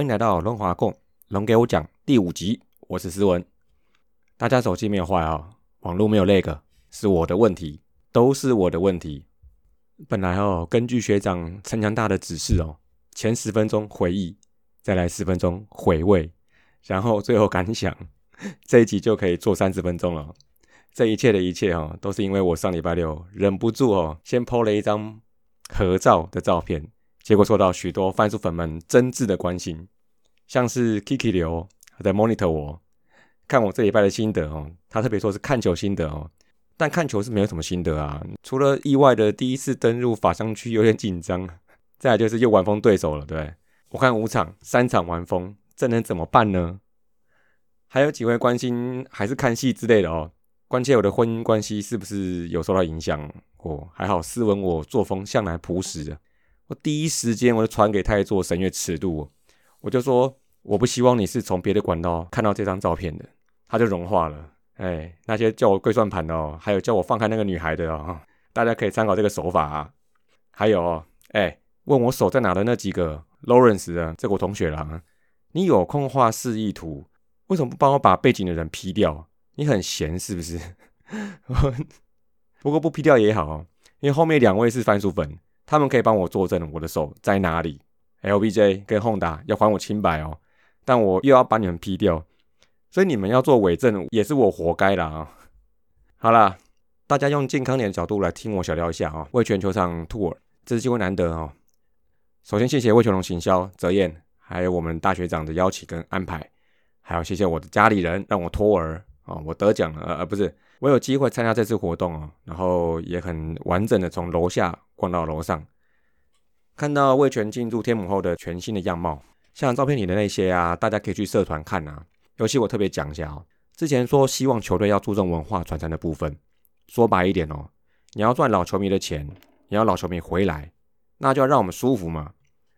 欢迎来到龙华共龙给我讲第五集，我是思文。大家手机没有坏啊，网络没有那个，是我的问题，都是我的问题。本来哦，根据学长陈强大的指示哦，前十分钟回忆，再来十分钟回味，然后最后感想，这一集就可以做三十分钟了。这一切的一切哦，都是因为我上礼拜六忍不住哦，先 PO 了一张合照的照片。结果受到许多番薯粉们真挚的关心，像是 Kiki 流在 monitor 我看我这礼拜的心得哦，他特别说是看球心得哦，但看球是没有什么心得啊，除了意外的第一次登入法商区有点紧张，再来就是又玩疯对手了，对我看五场三场玩疯，这能怎么办呢？还有几位关心还是看戏之类的哦，关切我的婚姻关系是不是有受到影响哦？还好斯文我作风向来朴实的。我第一时间我就传给太座神月尺度，我就说我不希望你是从别的管道看到这张照片的，他就融化了。哎，那些叫我跪算盘的哦，还有叫我放开那个女孩的哦，大家可以参考这个手法啊。还有哦，哎，问我手在哪的那几个 Lawrence 的这个同学啦，你有空画示意图，为什么不帮我把背景的人 P 掉？你很闲是不是？不过不 P 掉也好，因为后面两位是番薯粉。他们可以帮我作证，我的手在哪里？LBJ 跟 Honda 要还我清白哦，但我又要把你们 P 掉，所以你们要做伪证也是我活该啦啊！好啦，大家用健康点的角度来听我小聊一下啊。为全球场 tour，这次机会难得哦。首先谢谢魏全龙行销泽燕，还有我们大学长的邀请跟安排，还有谢谢我的家里人让我托儿啊，我得奖了，呃，不是。我有机会参加这次活动哦，然后也很完整的从楼下逛到楼上，看到魏权进驻天母后的全新的样貌。像照片里的那些啊，大家可以去社团看啊。尤其我特别讲一下哦，之前说希望球队要注重文化传承的部分，说白一点哦，你要赚老球迷的钱，你要老球迷回来，那就要让我们舒服嘛。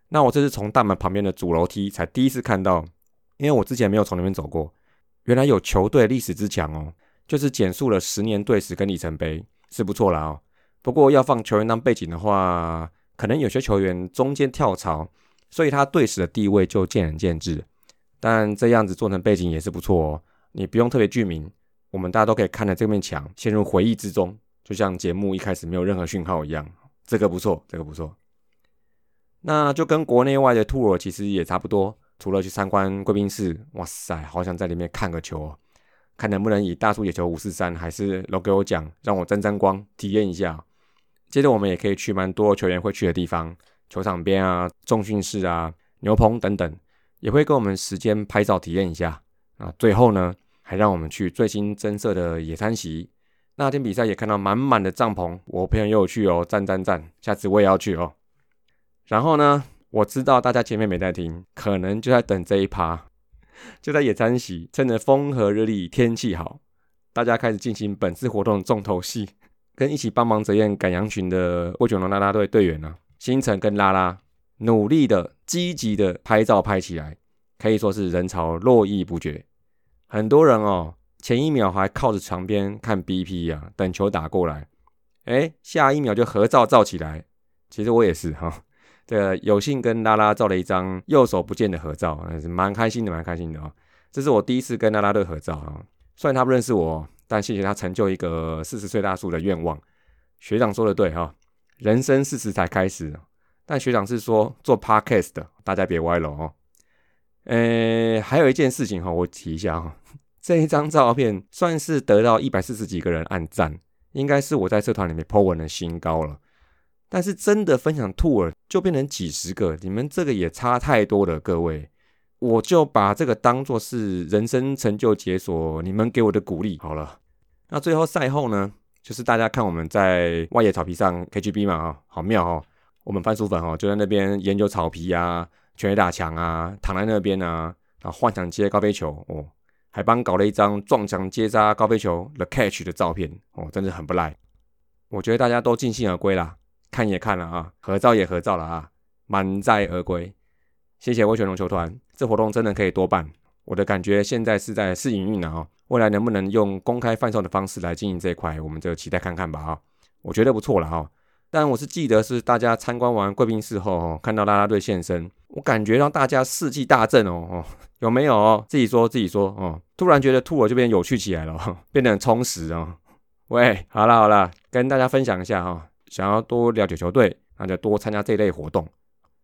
那我这是从大门旁边的主楼梯才第一次看到，因为我之前没有从那边走过，原来有球队历史之强哦。就是简述了十年队史跟里程碑，是不错了哦。不过要放球员当背景的话，可能有些球员中间跳槽，所以他队史的地位就见仁见智。但这样子做成背景也是不错哦。你不用特别具名，我们大家都可以看着这面墙陷入回忆之中，就像节目一开始没有任何讯号一样。这个不错，这个不错。那就跟国内外的 tour 其实也差不多，除了去参观贵宾室，哇塞，好想在里面看个球哦。看能不能以大叔野球五四三，还是都给我讲，让我沾沾光，体验一下。接着我们也可以去蛮多球员会去的地方，球场边啊、重训室啊、牛棚等等，也会跟我们时间拍照体验一下。啊，最后呢，还让我们去最新增设的野餐席。那天比赛也看到满满的帐篷，我朋友又有去哦，赞赞赞！下次我也要去哦。然后呢，我知道大家前面没在听，可能就在等这一趴。就在野餐席，趁着风和日丽，天气好，大家开始进行本次活动的重头戏，跟一起帮忙泽燕赶羊群的魏九龙啦啦队队员呢，星辰跟拉拉，努力的、积极的拍照拍起来，可以说是人潮络绎不绝。很多人哦，前一秒还靠着墙边看 BP 啊，等球打过来，哎，下一秒就合照照起来。其实我也是哈。这有幸跟拉拉照了一张右手不见的合照，还是蛮开心的，蛮开心的哦。这是我第一次跟拉拉队合照啊，虽然他不认识我，但谢谢他成就一个四十岁大叔的愿望。学长说的对哈，人生四十才开始，但学长是说做 podcast 的，大家别歪了哦。呃，还有一件事情哈，我提一下哈，这一张照片算是得到一百四十几个人按赞，应该是我在社团里面 po 文的新高了。但是真的分享兔耳就变成几十个，你们这个也差太多了，各位，我就把这个当做是人生成就解锁，你们给我的鼓励好了。那最后赛后呢，就是大家看我们在外野草皮上 KGB 嘛，哈，好妙哦。我们番薯粉哦，就在那边研究草皮啊，全垒打墙啊，躺在那边啊，然后幻想接高飞球哦，还帮搞了一张撞墙接渣高飞球 the catch 的照片哦，真的很不赖。我觉得大家都尽兴而归啦。看也看了啊，合照也合照了啊，满载而归。谢谢威权龙球团，这活动真的可以多办。我的感觉现在是在试营运啊，未来能不能用公开贩售的方式来经营这一块，我们就期待看看吧啊。我觉得不错了啊。但我是记得是大家参观完贵宾室后，哦，看到啦啦队现身，我感觉让大家士气大振哦哦，有没有？自己说自己说哦，突然觉得兔儿就变有趣起来了，变得很充实哦。喂，好了好了，跟大家分享一下哈，想要多了解球队，那就多参加这类活动。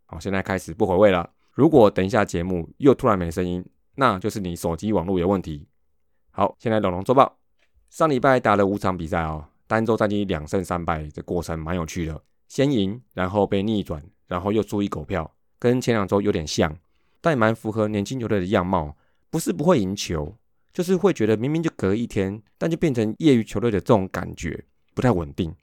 好，现在开始不回味了。如果等一下节目又突然没声音，那就是你手机网络有问题。好，现在龙龙周报，上礼拜打了五场比赛哦。单周战绩两胜三败，这过程蛮有趣的。先赢，然后被逆转，然后又输一狗票，跟前两周有点像，但蛮符合年轻球队的样貌。不是不会赢球，就是会觉得明明就隔一天，但就变成业余球队的这种感觉，不太稳定。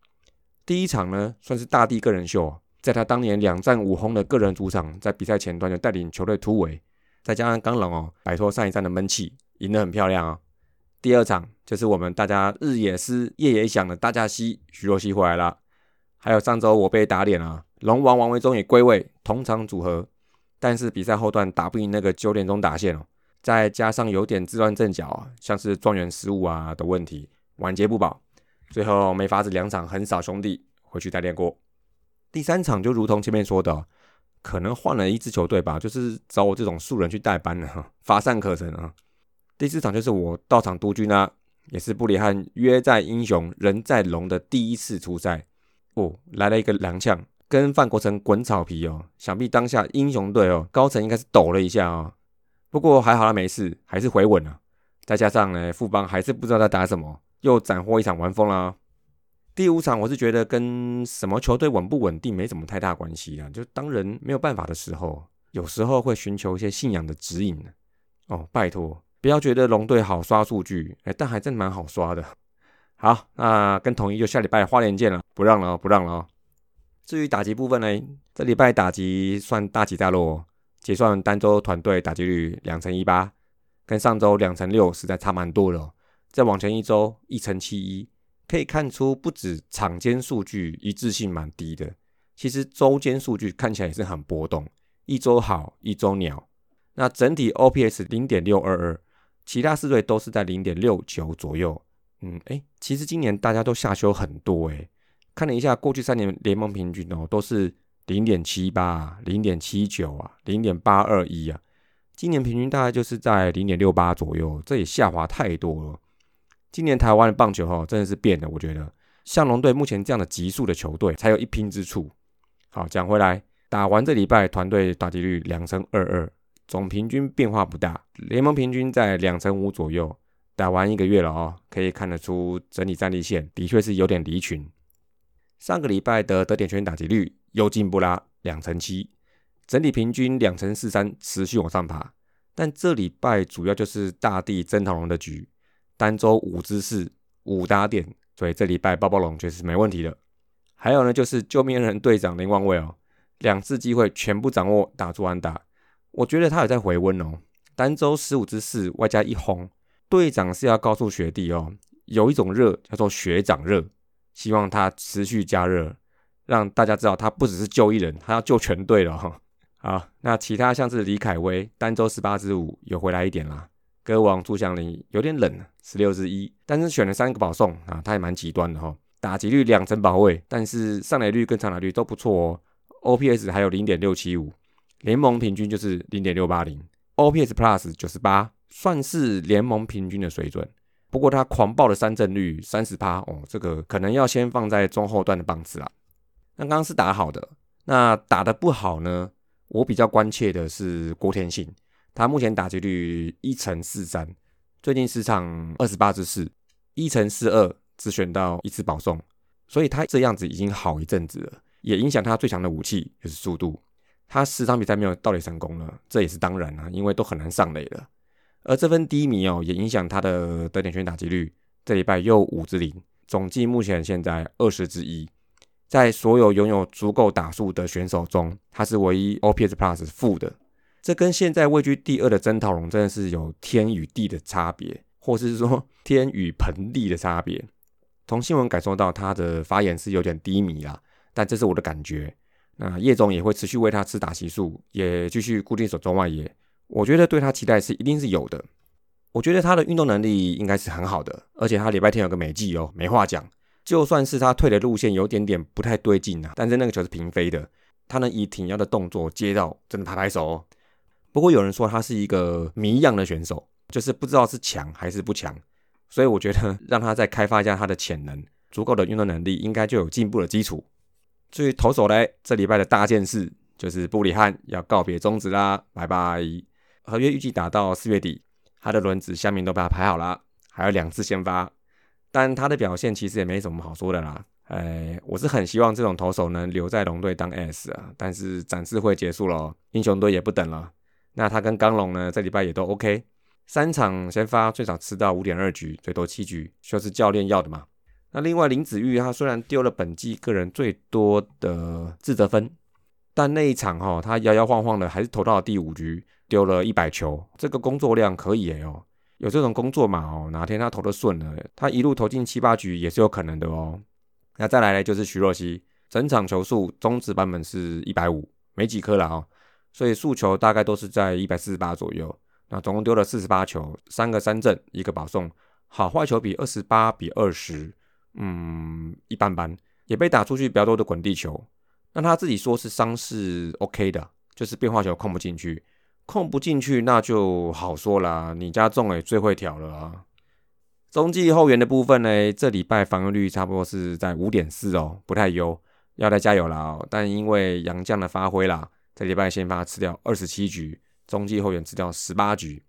第一场呢，算是大地个人秀，在他当年两战五轰的个人主场，在比赛前端就带领球队突围，再加上刚龙哦，摆脱上一站的闷气，赢得很漂亮啊。第二场就是我们大家日也思夜也想的大驾西徐若曦回来了，还有上周我被打脸了，龙王王维忠也归位，同场组合，但是比赛后段打不赢那个九点钟打线哦，再加上有点自乱阵脚啊，像是状元失误啊的问题，晚节不保，最后没法子两场横扫兄弟回去再练过。第三场就如同前面说的，可能换了一支球队吧，就是找我这种素人去代班了，乏善可陈啊。第四场就是我到场督军啊，也是布里汉约在英雄人在龙的第一次出赛哦，来了一个踉跄，跟范国成滚草皮哦，想必当下英雄队哦高层应该是抖了一下啊，不过还好他没事，还是回稳了。再加上呢，副帮还是不知道在打什么，又斩获一场完封啦。第五场我是觉得跟什么球队稳不稳定没什么太大关系啊，就当人没有办法的时候，有时候会寻求一些信仰的指引哦，拜托。不要觉得龙队好刷数据，哎，但还真蛮好刷的。好，那跟统一就下礼拜花莲见了，不让了，不让了哦。至于打击部分呢，这礼拜打击算大起大落，结算单周团队打击率两成一八，跟上周两成六实在差蛮多了。再往前一周一乘七一，可以看出不止场间数据一致性蛮低的，其实周间数据看起来也是很波动，一周好，一周鸟。那整体 OPS 零点六二二。其他四队都是在零点六九左右，嗯，哎，其实今年大家都下修很多，哎，看了一下过去三年联盟平均哦，都是零点七八、零点七九啊、零点八二一啊，今年平均大概就是在零点六八左右，这也下滑太多了。今年台湾的棒球哈真的是变了，我觉得像龙队目前这样的急速的球队才有一拼之处。好，讲回来，打完这礼拜团队打击率两成二二。总平均变化不大，联盟平均在两成五左右。打完一个月了哦，可以看得出整体战力线的确是有点离群。上个礼拜的得点圈打击率又进步啦，两成七，整体平均两成四三，持续往上爬。但这礼拜主要就是大地曾桃龙的局，单周五之四五打点，所以这礼拜包包龙确实没问题的。还有呢，就是救命人队长林望卫哦，两次机会全部掌握，打出安打。我觉得他有在回温哦，单周十五之四外加一轰，队长是要告诉学弟哦，有一种热叫做学长热，希望他持续加热，让大家知道他不只是救一人，他要救全队了哈。好，那其他像是李凯威单周十八之五有回来一点啦，歌王朱祥林有点冷，十六之一，但是选了三个保送啊，他也蛮极端的哈，打击率两成保卫，但是上垒率跟长打率都不错哦，OPS 还有零点六七五。联盟平均就是零点六八零，OPS Plus 九十八，算是联盟平均的水准。不过他狂暴的三振率三十趴哦，这个可能要先放在中后段的棒次啊。那刚刚是打好的，那打的不好呢？我比较关切的是郭天信，他目前打击率一成四三，最近十场二十八支四，一成四二，只选到一次保送，所以他这样子已经好一阵子了，也影响他最强的武器就是速度。他十场比赛没有盗垒成功了，这也是当然啊，因为都很难上垒了。而这份低迷哦，也影响他的得点圈打击率。这礼拜又五支零，总计目前现在二十之一。在所有拥有足够打数的选手中，他是唯一 OPS Plus 负的。这跟现在位居第二的曾桃龙真的是有天与地的差别，或是说 天与盆地的差别。从新闻感受到他的发言是有点低迷啦，但这是我的感觉。那叶总也会持续为他吃打激素，也继续固定守中外野。我觉得对他期待是一定是有的。我觉得他的运动能力应该是很好的，而且他礼拜天有个美技哦，没话讲。就算是他退的路线有点点不太对劲啊，但是那个球是平飞的，他能以挺腰的动作接到，真的拍拍手。哦不过有人说他是一个谜样的选手，就是不知道是强还是不强，所以我觉得让他再开发一下他的潜能，足够的运动能力，应该就有进步的基础。至于投手嘞，这礼拜的大件事就是布里汉要告别中职啦，拜拜。合约预计打到四月底，他的轮子下面都把他排好了，还有两次先发，但他的表现其实也没什么好说的啦。哎，我是很希望这种投手能留在龙队当 S 啊，但是展示会结束了，英雄队也不等了。那他跟刚龙呢，这礼拜也都 OK，三场先发最少吃到五点二局，最多七局，就是教练要的嘛。那另外林子玉他虽然丢了本季个人最多的自责分，但那一场哈他摇摇晃晃的还是投到了第五局。丢了一百球，这个工作量可以哦。有这种工作嘛哦，哪天他投的顺了，他一路投进七八局也是有可能的哦。那再来呢，就是徐若曦，整场球数中值版本是一百五，没几颗了哦，所以速球大概都是在一百四十八左右。那总共丢了四十八球，三个三振，一个保送，好坏球比二十八比二十，嗯，一般般，也被打出去比较多的滚地球。那他自己说是伤势 OK 的，就是变化球控不进去。控不进去，那就好说啦。你家仲诶最会挑了啊。中继后援的部分呢，这礼拜防御率差不多是在五点四哦，不太优，要再加油啦哦。但因为杨将的发挥啦，这礼拜先发吃掉二十七局，中继后援吃掉十八局，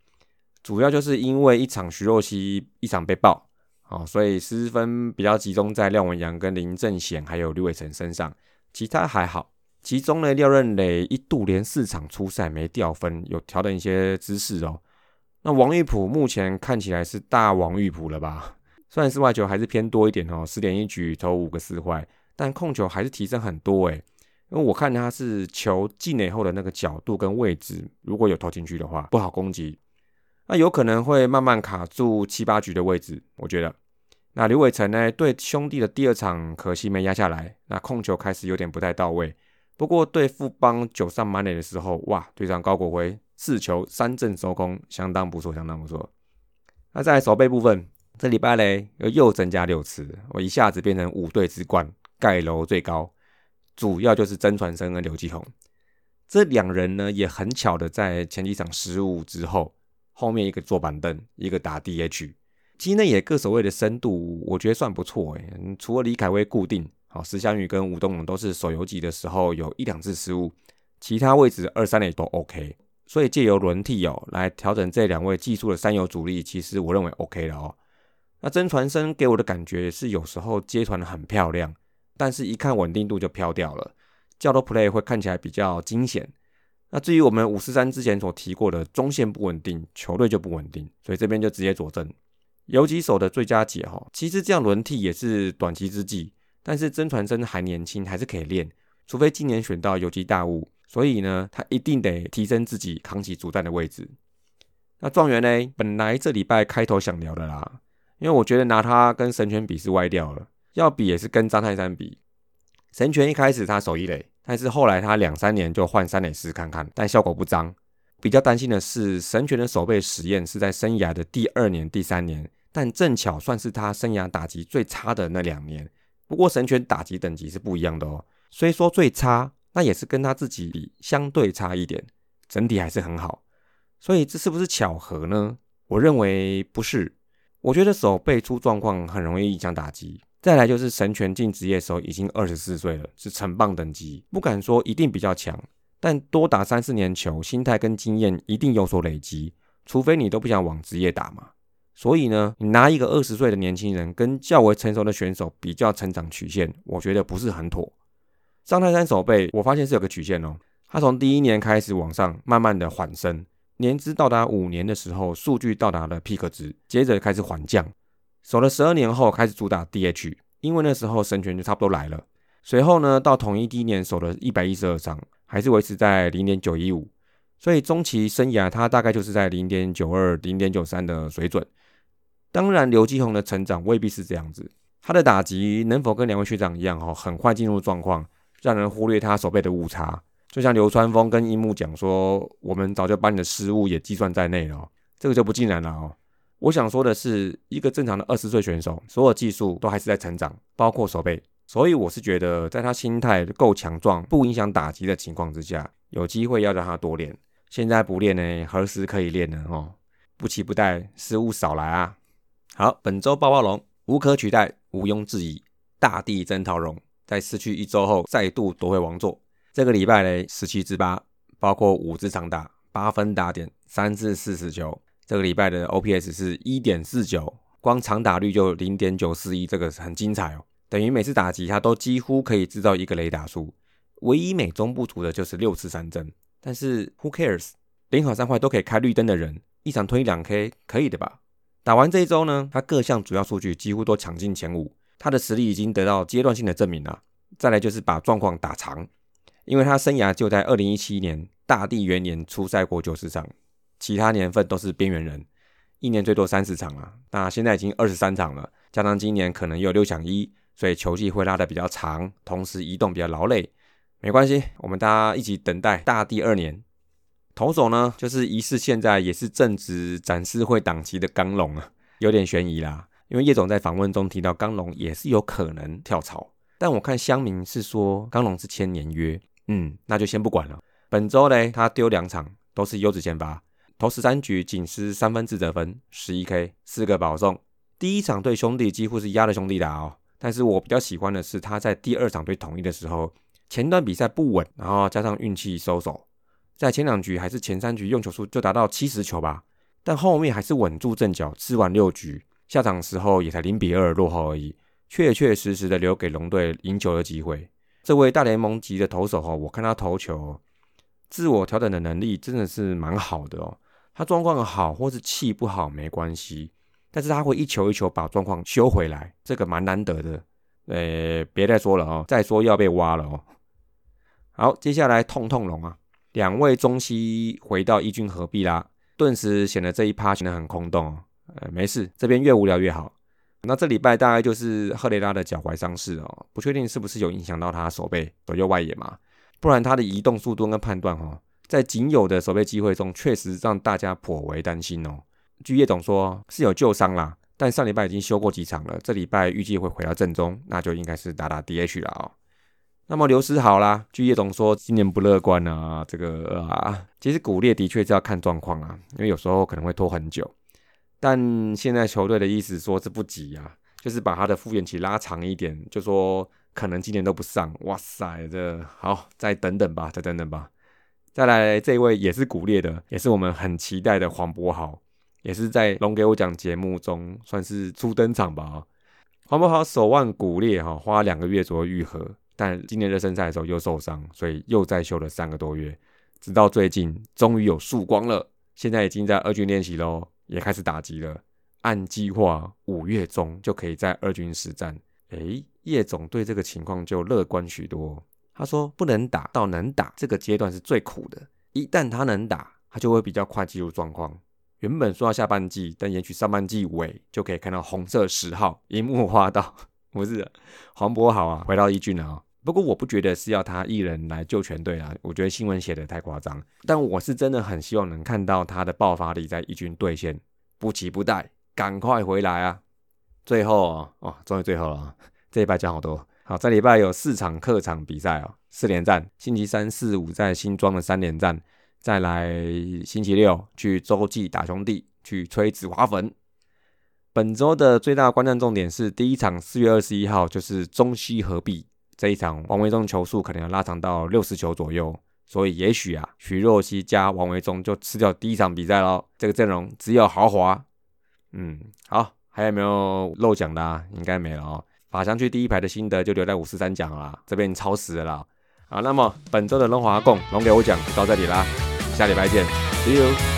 主要就是因为一场徐若曦一场被爆，哦，所以失分比较集中在廖文阳跟林正贤还有吕伟成身上，其他还好。其中呢，廖任磊一度连四场出赛没掉分，有调整一些姿势哦。那王玉普目前看起来是大王玉普了吧？虽然是外球还是偏多一点哦，十点一局投五个四坏，但控球还是提升很多诶。因为我看他是球进垒后的那个角度跟位置，如果有投进去的话，不好攻击，那有可能会慢慢卡住七八局的位置。我觉得，那刘伟成呢，对兄弟的第二场可惜没压下来，那控球开始有点不太到位。不过对富邦九上满垒的时候，哇，队长高国辉四球三振收工，相当不错，相当不错。那在守备部分，这礼拜嘞又又增加六次，我一下子变成五队之冠，盖楼最高。主要就是曾传生跟刘继宏这两人呢，也很巧的在前几场失误之后，后面一个坐板凳，一个打 DH，其实呢也各守卫的深度，我觉得算不错诶。除了李凯威固定。好，石祥宇跟吴东龙都是手游级的时候有一两次失误，其他位置二三垒都 OK，所以借由轮替哦来调整这两位技术的三游主力，其实我认为 OK 了哦。那曾传生给我的感觉是有时候接传的很漂亮，但是一看稳定度就飘掉了，叫多 play 会看起来比较惊险。那至于我们五四三之前所提过的中线不稳定，球队就不稳定，所以这边就直接佐证游击手的最佳解哈，其实这样轮替也是短期之计。但是真传真还年轻，还是可以练，除非今年选到有机大物，所以呢，他一定得提升自己，扛起主战的位置。那状元呢？本来这礼拜开头想聊的啦，因为我觉得拿他跟神拳比是歪掉了，要比也是跟张泰山比。神拳一开始他守一垒，但是后来他两三年就换三垒试看看，但效果不彰。比较担心的是神拳的守备实验是在生涯的第二年、第三年，但正巧算是他生涯打击最差的那两年。不过神拳打击等级是不一样的哦，虽说最差，那也是跟他自己比相对差一点，整体还是很好。所以这是不是巧合呢？我认为不是。我觉得手背出状况很容易影响打击。再来就是神拳进职业的时候已经二十四岁了，是成棒等级，不敢说一定比较强，但多打三四年球，心态跟经验一定有所累积。除非你都不想往职业打嘛。所以呢，你拿一个二十岁的年轻人跟较为成熟的选手比较成长曲线，我觉得不是很妥。张泰山守备，我发现是有个曲线哦，他从第一年开始往上慢慢的缓升，年资到达五年的时候，数据到达了 peak 值，接着开始缓降，守了十二年后开始主打 DH，因为那时候神权就差不多来了。随后呢，到统一第一年守了一百一十二场，还是维持在零点九一五，所以中期生涯他大概就是在零点九二、零点九三的水准。当然，刘继宏的成长未必是这样子。他的打击能否跟两位学长一样，哈，很快进入状况，让人忽略他手背的误差？就像流川枫跟樱木讲说：“我们早就把你的失误也计算在内了。”这个就不尽然了哦。我想说的是，一个正常的二十岁选手，所有技术都还是在成长，包括手背。所以我是觉得，在他心态够强壮、不影响打击的情况之下，有机会要让他多练。现在不练呢，何时可以练呢？哦，不期不待，失误少来啊！好，本周爆爆龙无可取代，毋庸置疑，大地真桃荣在失去一周后再度夺回王座。这个礼拜呢，十七支八，包括五支长打，八分打点，三至四十球。这个礼拜的 OPS 是一点四九，光长打率就零点九四一，这个很精彩哦。等于每次打击他都几乎可以制造一个雷打数，唯一美中不足的就是六次三振。但是 Who cares？零好三坏都可以开绿灯的人，一场推两 K 可以的吧？打完这一周呢，他各项主要数据几乎都抢进前五，他的实力已经得到阶段性的证明了。再来就是把状况打长，因为他生涯就在二零一七年大地元年出赛过九十场。其他年份都是边缘人，一年最多三十场啊。那现在已经二十三场了，加上今年可能有六抢一，所以球季会拉得比较长，同时移动比较劳累。没关系，我们大家一起等待大第二年。投手呢，就是疑似现在也是正值展示会档期的刚龙啊，有点悬疑啦。因为叶总在访问中提到刚龙也是有可能跳槽，但我看乡民是说刚龙是签年约，嗯，那就先不管了。本周嘞，他丢两场都是优质先发。投十三局仅失三分自责分，十一 K 四个保送。第一场对兄弟几乎是压着兄弟打哦，但是我比较喜欢的是他在第二场对统一的时候，前段比赛不稳，然后加上运气收手，在前两局还是前三局用球数就达到七十球吧，但后面还是稳住阵脚，吃完六局，下场时候也才零比二落后而已，确确实实的留给龙队赢球的机会。这位大联盟级的投手哦，我看他投球，自我调整的能力真的是蛮好的哦。他状况好或是气不好没关系，但是他会一球一球把状况修回来，这个蛮难得的。呃，别再说了哦，再说要被挖了哦。好，接下来痛痛龙啊，两位中西回到一军合璧啦，顿时显得这一趴显得很空洞哦。呃，没事，这边越无聊越好。那这礼拜大概就是赫雷拉的脚踝伤势哦，不确定是不是有影响到他手背左右外野嘛，不然他的移动速度跟判断哦。在仅有的守备机会中，确实让大家颇为担心哦。据叶总说，是有旧伤啦，但上礼拜已经休过几场了，这礼拜预计会回到正中，那就应该是打打 DH 了哦。那么刘思好啦，据叶总说，今年不乐观啊。这个啊，其实骨裂的确是要看状况啊，因为有时候可能会拖很久。但现在球队的意思说是不急啊，就是把他的复原期拉长一点，就说可能今年都不上。哇塞，这好，再等等吧，再等等吧。再来这一位也是骨裂的，也是我们很期待的黄博豪，也是在龙给我讲节目中算是初登场吧。黄博豪手腕骨裂哈，花两个月左右愈合，但今年热身赛的时候又受伤，所以又再休了三个多月，直到最近终于有曙光了，现在已经在二军练习喽，也开始打击了。按计划五月中就可以在二军实战。诶，叶总对这个情况就乐观许多。他说：“不能打到能打这个阶段是最苦的。一旦他能打，他就会比较快进入状况。原本说到下半季，但也许上半季尾就可以看到红色十号樱木花道，不是黄渤好啊，回到一军了啊。不过我不觉得是要他一人来救全队啊，我觉得新闻写的太夸张。但我是真的很希望能看到他的爆发力在一军兑现，不急不待，赶快回来啊！最后，哦，终于最后了，这一拜讲好多。”好，这礼拜有四场客场比赛哦，四连战。星期三、四、五在新庄的三连战，再来星期六去洲际打兄弟，去吹紫花粉。本周的最大观战重点是第一场，四月二十一号就是中西合璧这一场，王维忠球数可能要拉长到六十球左右，所以也许啊，徐若曦加王维忠就吃掉第一场比赛喽。这个阵容只有豪华。嗯，好，还有没有漏讲的？啊？应该没了哦。法香区第一排的心得就留在五四三讲了，这边超时了。好，那么本周的龙华共龙给我讲到这里啦，下礼拜见，See you。